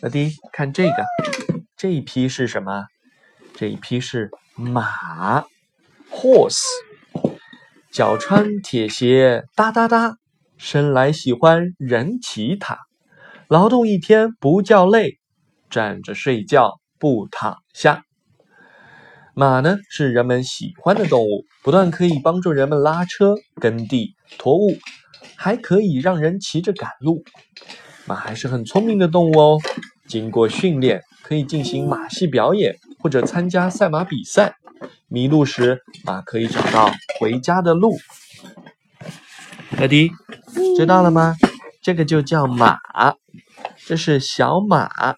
老弟，看这个，这一匹是什么？这一匹是马，horse。脚穿铁鞋，哒哒哒，生来喜欢人骑它。劳动一天不叫累，站着睡觉不躺下。马呢是人们喜欢的动物，不但可以帮助人们拉车、耕地、驮物，还可以让人骑着赶路。马还是很聪明的动物哦。经过训练，可以进行马戏表演或者参加赛马比赛。迷路时，马可以找到回家的路。乐迪，知道了吗？这个就叫马，这是小马。